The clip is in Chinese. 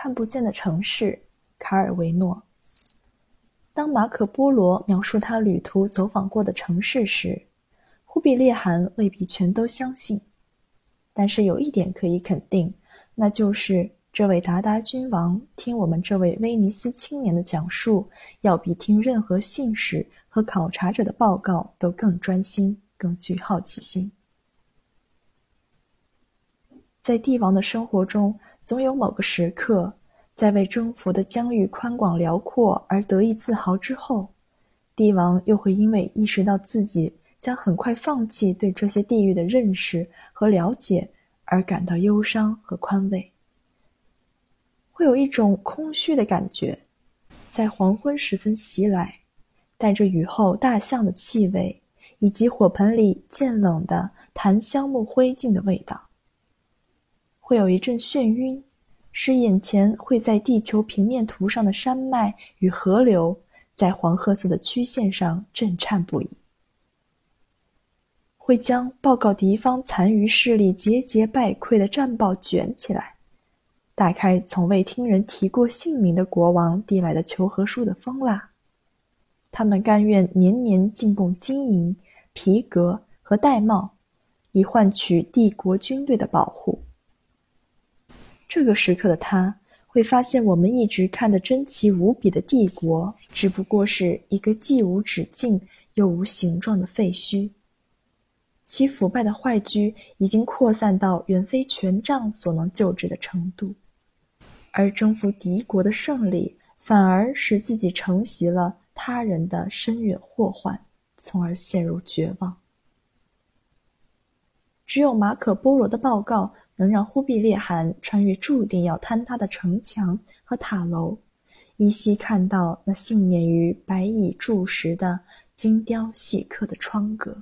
看不见的城市——卡尔维诺。当马可·波罗描述他旅途走访过的城市时，忽必烈汗未必全都相信。但是有一点可以肯定，那就是这位鞑靼君王听我们这位威尼斯青年的讲述，要比听任何信使和考察者的报告都更专心、更具好奇心。在帝王的生活中，总有某个时刻。在为征服的疆域宽广辽阔而得意自豪之后，帝王又会因为意识到自己将很快放弃对这些地域的认识和了解而感到忧伤和宽慰。会有一种空虚的感觉，在黄昏时分袭来，带着雨后大象的气味以及火盆里渐冷的檀香木灰烬的味道。会有一阵眩晕。使眼前绘在地球平面图上的山脉与河流，在黄褐色的曲线上震颤不已；会将报告敌方残余势力节节败溃的战报卷起来，打开从未听人提过姓名的国王递来的求和书的封蜡。他们甘愿年年进贡金银、皮革和玳瑁，以换取帝国军队的保护。这个时刻的他，会发现我们一直看得珍奇无比的帝国，只不过是一个既无止境又无形状的废墟。其腐败的坏疽已经扩散到远非权杖所能救治的程度，而征服敌国的胜利，反而使自己承袭了他人的深远祸患，从而陷入绝望。只有马可·波罗的报告。能让忽必烈汗穿越注定要坍塌的城墙和塔楼，依稀看到那幸免于白蚁蛀蚀的精雕细刻的窗格。